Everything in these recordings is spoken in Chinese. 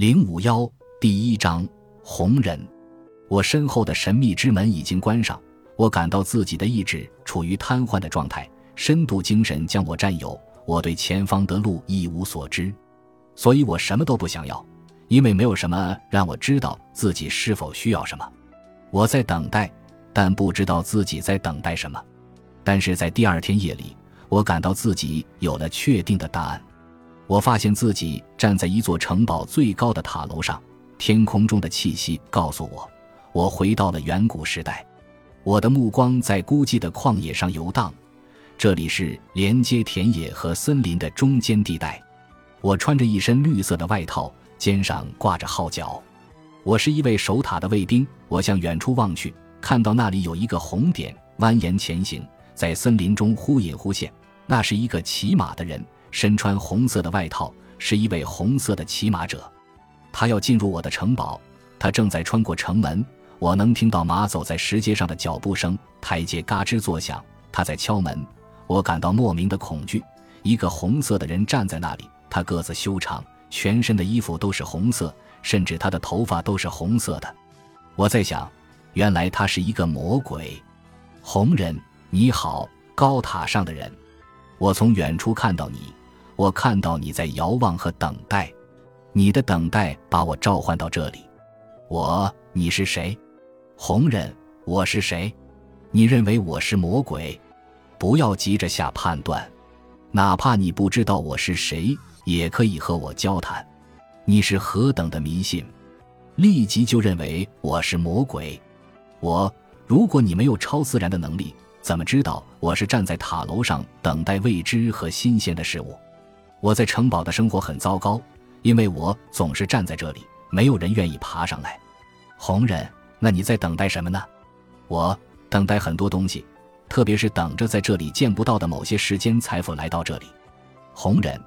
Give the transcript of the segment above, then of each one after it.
零五幺第一章红人。我身后的神秘之门已经关上，我感到自己的意志处于瘫痪的状态，深度精神将我占有，我对前方的路一无所知，所以我什么都不想要，因为没有什么让我知道自己是否需要什么。我在等待，但不知道自己在等待什么。但是在第二天夜里，我感到自己有了确定的答案。我发现自己站在一座城堡最高的塔楼上，天空中的气息告诉我，我回到了远古时代。我的目光在孤寂的旷野上游荡，这里是连接田野和森林的中间地带。我穿着一身绿色的外套，肩上挂着号角。我是一位守塔的卫兵。我向远处望去，看到那里有一个红点蜿蜒前行，在森林中忽隐忽现。那是一个骑马的人。身穿红色的外套，是一位红色的骑马者。他要进入我的城堡，他正在穿过城门。我能听到马走在石阶上的脚步声，台阶嘎吱作响。他在敲门，我感到莫名的恐惧。一个红色的人站在那里，他个子修长，全身的衣服都是红色，甚至他的头发都是红色的。我在想，原来他是一个魔鬼。红人，你好，高塔上的人。我从远处看到你。我看到你在遥望和等待，你的等待把我召唤到这里。我，你是谁？红人，我是谁？你认为我是魔鬼？不要急着下判断，哪怕你不知道我是谁，也可以和我交谈。你是何等的迷信，立即就认为我是魔鬼。我，如果你没有超自然的能力，怎么知道我是站在塔楼上等待未知和新鲜的事物？我在城堡的生活很糟糕，因为我总是站在这里，没有人愿意爬上来。红人，那你在等待什么呢？我等待很多东西，特别是等着在这里见不到的某些时间财富来到这里。红人，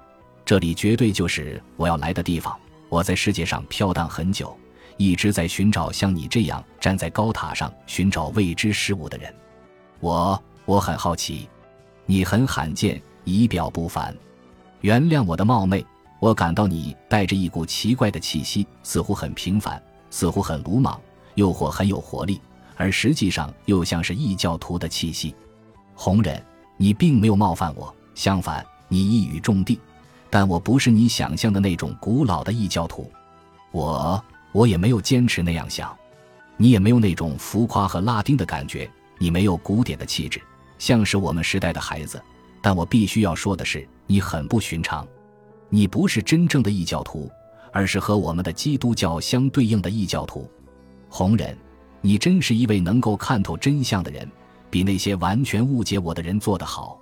这里绝对就是我要来的地方。我在世界上飘荡很久，一直在寻找像你这样站在高塔上寻找未知事物的人。我我很好奇，你很罕见，仪表不凡。原谅我的冒昧，我感到你带着一股奇怪的气息，似乎很平凡，似乎很鲁莽，又或很有活力，而实际上又像是异教徒的气息。红人，你并没有冒犯我，相反，你一语中的。但我不是你想象的那种古老的异教徒，我我也没有坚持那样想。你也没有那种浮夸和拉丁的感觉，你没有古典的气质，像是我们时代的孩子。但我必须要说的是，你很不寻常，你不是真正的异教徒，而是和我们的基督教相对应的异教徒。红人，你真是一位能够看透真相的人，比那些完全误解我的人做得好。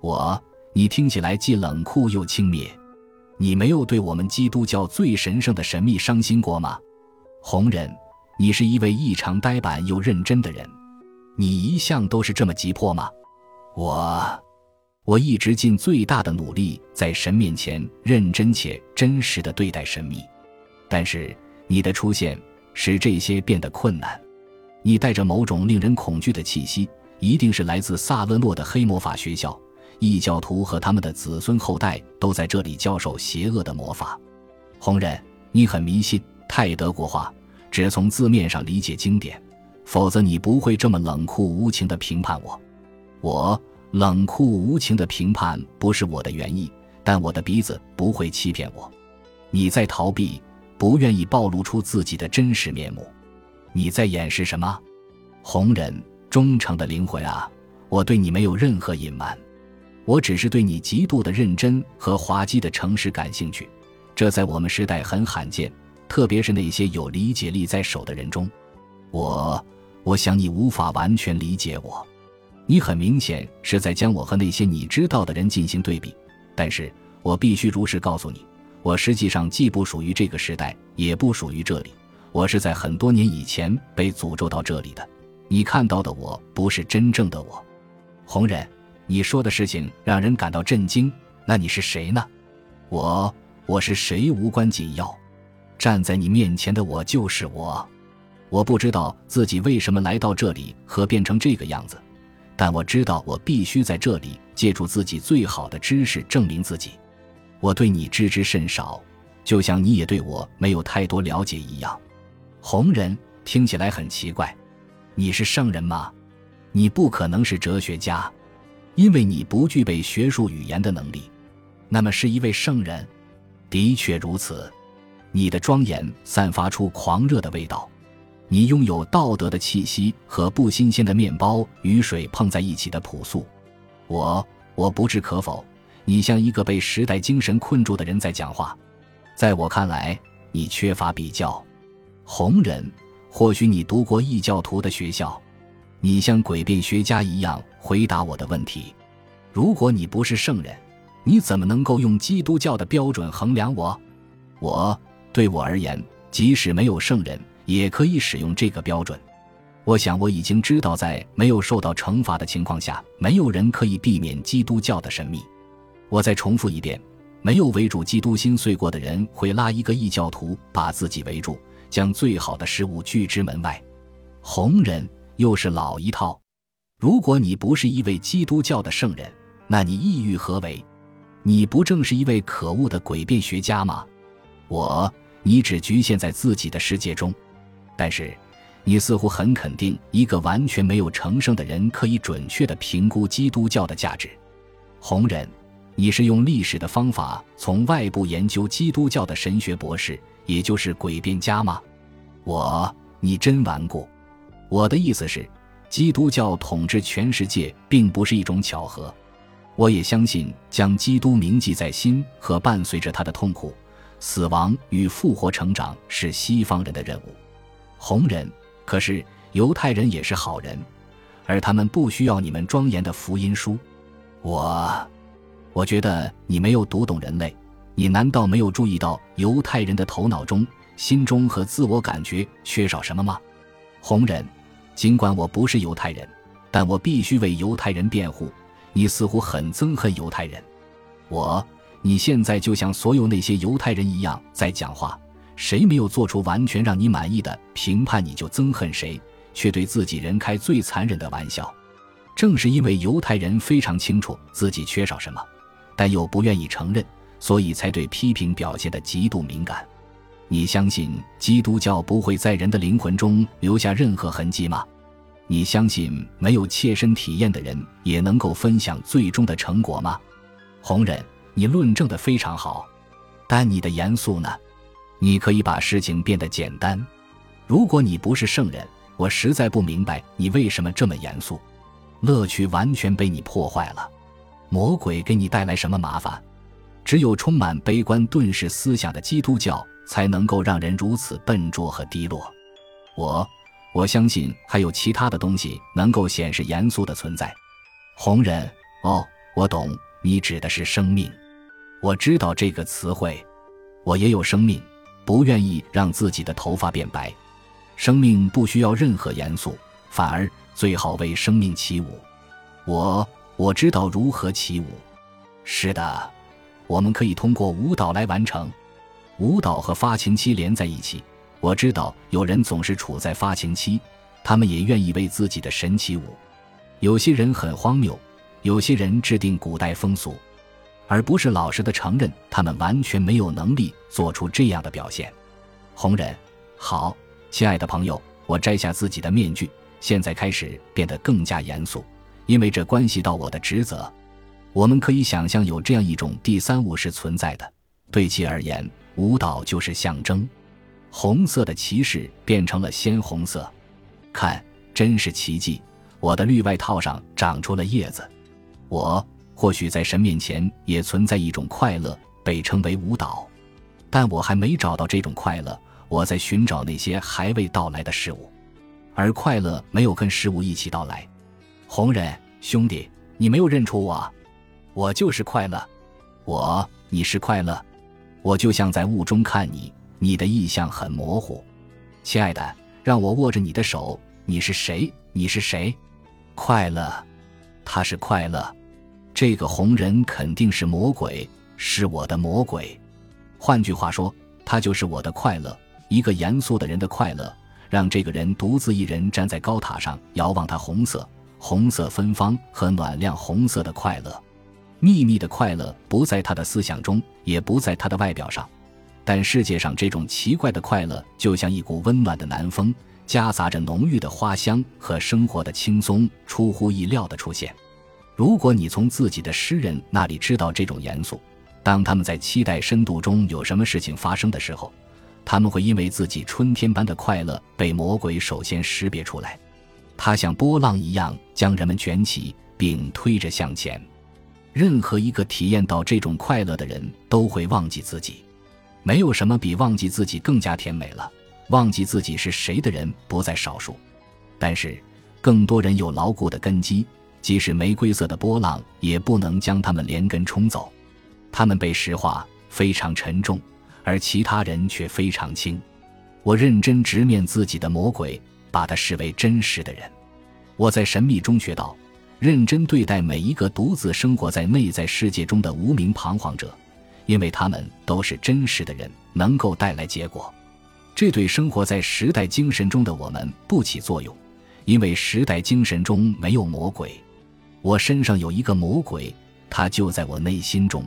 我，你听起来既冷酷又轻蔑，你没有对我们基督教最神圣的神秘伤心过吗？红人，你是一位异常呆板又认真的人，你一向都是这么急迫吗？我。我一直尽最大的努力，在神面前认真且真实的对待神秘，但是你的出现使这些变得困难。你带着某种令人恐惧的气息，一定是来自萨勒诺的黑魔法学校。异教徒和他们的子孙后代都在这里教授邪恶的魔法。红人，你很迷信泰德国话，只从字面上理解经典，否则你不会这么冷酷无情地评判我。我。冷酷无情的评判不是我的原意，但我的鼻子不会欺骗我。你在逃避，不愿意暴露出自己的真实面目。你在掩饰什么？红人，忠诚的灵魂啊！我对你没有任何隐瞒，我只是对你极度的认真和滑稽的诚实感兴趣。这在我们时代很罕见，特别是那些有理解力在手的人中。我，我想你无法完全理解我。你很明显是在将我和那些你知道的人进行对比，但是我必须如实告诉你，我实际上既不属于这个时代，也不属于这里。我是在很多年以前被诅咒到这里的。你看到的我不是真正的我，红人。你说的事情让人感到震惊。那你是谁呢？我，我是谁无关紧要。站在你面前的我就是我。我不知道自己为什么来到这里和变成这个样子。但我知道，我必须在这里借助自己最好的知识证明自己。我对你知之甚少，就像你也对我没有太多了解一样。红人听起来很奇怪，你是圣人吗？你不可能是哲学家，因为你不具备学术语言的能力。那么是一位圣人？的确如此。你的庄严散发出狂热的味道，你拥有道德的气息和不新鲜的面包与水碰在一起的朴素。我我不置可否。你像一个被时代精神困住的人在讲话，在我看来，你缺乏比较。红人，或许你读过异教徒的学校，你像诡辩学家一样回答我的问题。如果你不是圣人，你怎么能够用基督教的标准衡量我？我对我而言，即使没有圣人，也可以使用这个标准。我想我已经知道，在没有受到惩罚的情况下，没有人可以避免基督教的神秘。我再重复一遍：没有围住基督心碎过的人会拉一个异教徒把自己围住，将最好的事物拒之门外。红人又是老一套。如果你不是一位基督教的圣人，那你意欲何为？你不正是一位可恶的诡辩学家吗？我，你只局限在自己的世界中。但是，你似乎很肯定，一个完全没有成圣的人可以准确地评估基督教的价值。红人。你是用历史的方法从外部研究基督教的神学博士，也就是诡辩家吗？我，你真顽固。我的意思是，基督教统治全世界并不是一种巧合。我也相信，将基督铭记在心和伴随着他的痛苦、死亡与复活成长是西方人的任务。红人，可是犹太人也是好人，而他们不需要你们庄严的福音书。我。我觉得你没有读懂人类，你难道没有注意到犹太人的头脑中、心中和自我感觉缺少什么吗？红人，尽管我不是犹太人，但我必须为犹太人辩护。你似乎很憎恨犹太人。我，你现在就像所有那些犹太人一样在讲话，谁没有做出完全让你满意的评判，你就憎恨谁，却对自己人开最残忍的玩笑。正是因为犹太人非常清楚自己缺少什么。但又不愿意承认，所以才对批评表现得极度敏感。你相信基督教不会在人的灵魂中留下任何痕迹吗？你相信没有切身体验的人也能够分享最终的成果吗？红人，你论证的非常好，但你的严肃呢？你可以把事情变得简单。如果你不是圣人，我实在不明白你为什么这么严肃。乐趣完全被你破坏了。魔鬼给你带来什么麻烦？只有充满悲观遁世思想的基督教才能够让人如此笨拙和低落。我，我相信还有其他的东西能够显示严肃的存在。红人，哦，我懂，你指的是生命。我知道这个词汇。我也有生命，不愿意让自己的头发变白。生命不需要任何严肃，反而最好为生命起舞。我。我知道如何起舞。是的，我们可以通过舞蹈来完成。舞蹈和发情期连在一起。我知道有人总是处在发情期，他们也愿意为自己的神起舞。有些人很荒谬，有些人制定古代风俗，而不是老实的承认他们完全没有能力做出这样的表现。红人，好，亲爱的朋友，我摘下自己的面具，现在开始变得更加严肃。因为这关系到我的职责，我们可以想象有这样一种第三物是存在的。对其而言，舞蹈就是象征。红色的骑士变成了鲜红色，看，真是奇迹！我的绿外套上长出了叶子。我或许在神面前也存在一种快乐，被称为舞蹈，但我还没找到这种快乐。我在寻找那些还未到来的事物，而快乐没有跟事物一起到来。红人兄弟，你没有认出我，我就是快乐。我，你是快乐，我就像在雾中看你，你的意象很模糊。亲爱的，让我握着你的手。你是谁？你是谁？快乐，他是快乐。这个红人肯定是魔鬼，是我的魔鬼。换句话说，他就是我的快乐，一个严肃的人的快乐，让这个人独自一人站在高塔上遥望他红色。红色芬芳和暖亮红色的快乐，秘密的快乐不在他的思想中，也不在他的外表上，但世界上这种奇怪的快乐，就像一股温暖的南风，夹杂着浓郁的花香和生活的轻松，出乎意料的出现。如果你从自己的诗人那里知道这种严肃，当他们在期待深度中有什么事情发生的时候，他们会因为自己春天般的快乐被魔鬼首先识别出来。他像波浪一样将人们卷起并推着向前。任何一个体验到这种快乐的人都会忘记自己。没有什么比忘记自己更加甜美了。忘记自己是谁的人不在少数，但是更多人有牢固的根基，即使玫瑰色的波浪也不能将他们连根冲走。他们被石化，非常沉重，而其他人却非常轻。我认真直面自己的魔鬼，把他视为真实的人。我在神秘中学到，认真对待每一个独自生活在内在世界中的无名彷徨者。因为他们都是真实的人，能够带来结果。这对生活在时代精神中的我们不起作用，因为时代精神中没有魔鬼。我身上有一个魔鬼，他就在我内心中。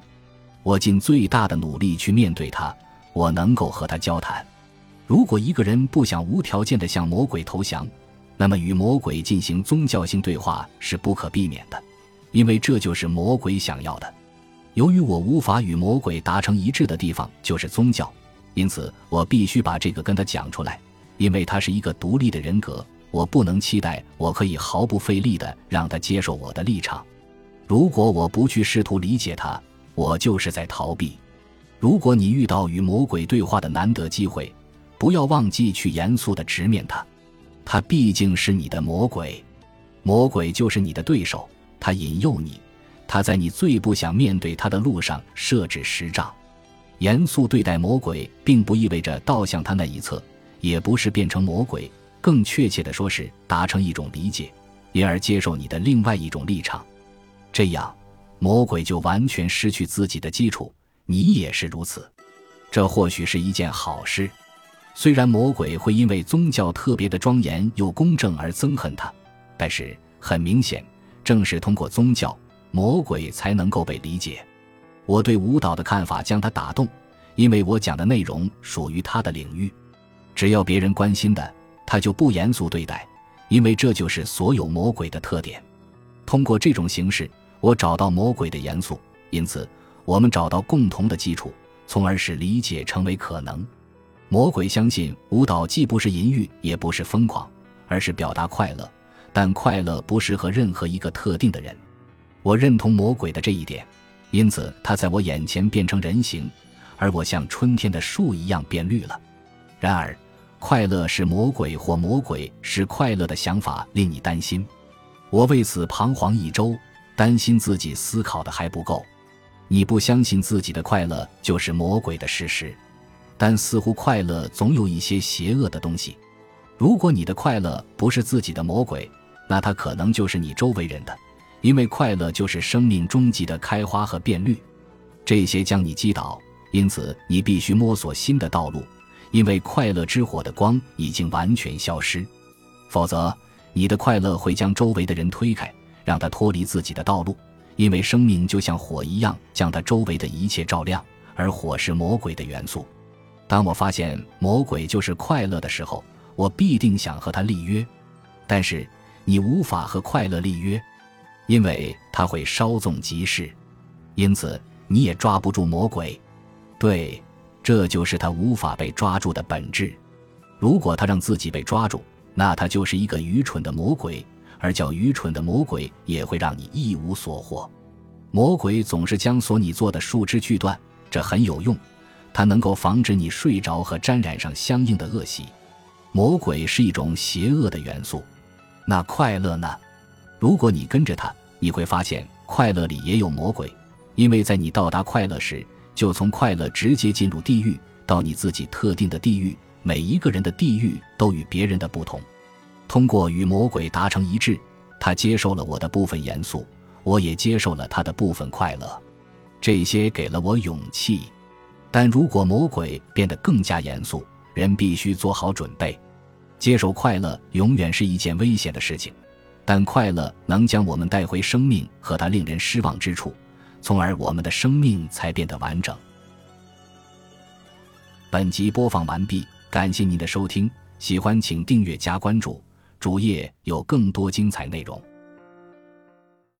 我尽最大的努力去面对他，我能够和他交谈。如果一个人不想无条件地向魔鬼投降，那么与魔鬼进行宗教性对话是不可避免的，因为这就是魔鬼想要的。由于我无法与魔鬼达成一致的地方就是宗教，因此我必须把这个跟他讲出来。因为他是一个独立的人格，我不能期待我可以毫不费力地让他接受我的立场。如果我不去试图理解他，我就是在逃避。如果你遇到与魔鬼对话的难得机会，不要忘记去严肃地直面他。他毕竟是你的魔鬼，魔鬼就是你的对手，他引诱你。他在你最不想面对他的路上设置石障，严肃对待魔鬼，并不意味着倒向他那一侧，也不是变成魔鬼，更确切的说是达成一种理解，因而接受你的另外一种立场。这样，魔鬼就完全失去自己的基础，你也是如此。这或许是一件好事。虽然魔鬼会因为宗教特别的庄严又公正而憎恨他，但是很明显，正是通过宗教。魔鬼才能够被理解。我对舞蹈的看法将他打动，因为我讲的内容属于他的领域。只要别人关心的，他就不严肃对待，因为这就是所有魔鬼的特点。通过这种形式，我找到魔鬼的严肃，因此我们找到共同的基础，从而使理解成为可能。魔鬼相信舞蹈既不是淫欲，也不是疯狂，而是表达快乐，但快乐不适合任何一个特定的人。我认同魔鬼的这一点，因此他在我眼前变成人形，而我像春天的树一样变绿了。然而，快乐是魔鬼或魔鬼是快乐的想法令你担心。我为此彷徨一周，担心自己思考的还不够。你不相信自己的快乐就是魔鬼的事实，但似乎快乐总有一些邪恶的东西。如果你的快乐不是自己的魔鬼，那它可能就是你周围人的。因为快乐就是生命终极的开花和变绿，这些将你击倒，因此你必须摸索新的道路。因为快乐之火的光已经完全消失，否则你的快乐会将周围的人推开，让他脱离自己的道路。因为生命就像火一样，将他周围的一切照亮，而火是魔鬼的元素。当我发现魔鬼就是快乐的时候，我必定想和他立约。但是你无法和快乐立约。因为他会稍纵即逝，因此你也抓不住魔鬼。对，这就是他无法被抓住的本质。如果他让自己被抓住，那他就是一个愚蠢的魔鬼，而叫愚蠢的魔鬼也会让你一无所获。魔鬼总是将所你做的树枝锯断，这很有用，它能够防止你睡着和沾染上相应的恶习。魔鬼是一种邪恶的元素，那快乐呢？如果你跟着他，你会发现快乐里也有魔鬼，因为在你到达快乐时，就从快乐直接进入地狱，到你自己特定的地狱。每一个人的地狱都与别人的不同。通过与魔鬼达成一致，他接受了我的部分严肃，我也接受了他的部分快乐。这些给了我勇气。但如果魔鬼变得更加严肃，人必须做好准备。接受快乐永远是一件危险的事情。但快乐能将我们带回生命和它令人失望之处，从而我们的生命才变得完整。本集播放完毕，感谢您的收听，喜欢请订阅加关注，主页有更多精彩内容。